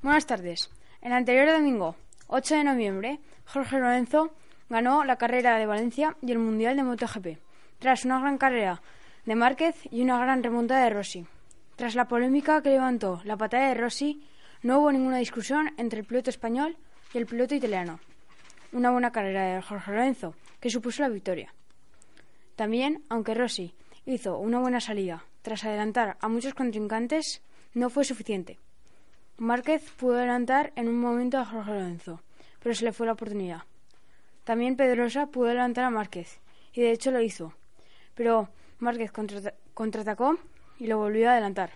Buenas tardes. El anterior domingo, 8 de noviembre, Jorge Lorenzo ganó la carrera de Valencia y el Mundial de MotoGP, tras una gran carrera de Márquez y una gran remontada de Rossi. Tras la polémica que levantó la patada de Rossi, no hubo ninguna discusión entre el piloto español y el piloto italiano. Una buena carrera de Jorge Lorenzo, que supuso la victoria. También, aunque Rossi hizo una buena salida tras adelantar a muchos contrincantes, no fue suficiente. Márquez pudo adelantar en un momento a Jorge Lorenzo, pero se le fue la oportunidad. También Pedrosa pudo adelantar a Márquez, y de hecho lo hizo, pero Márquez contraatacó y lo volvió a adelantar.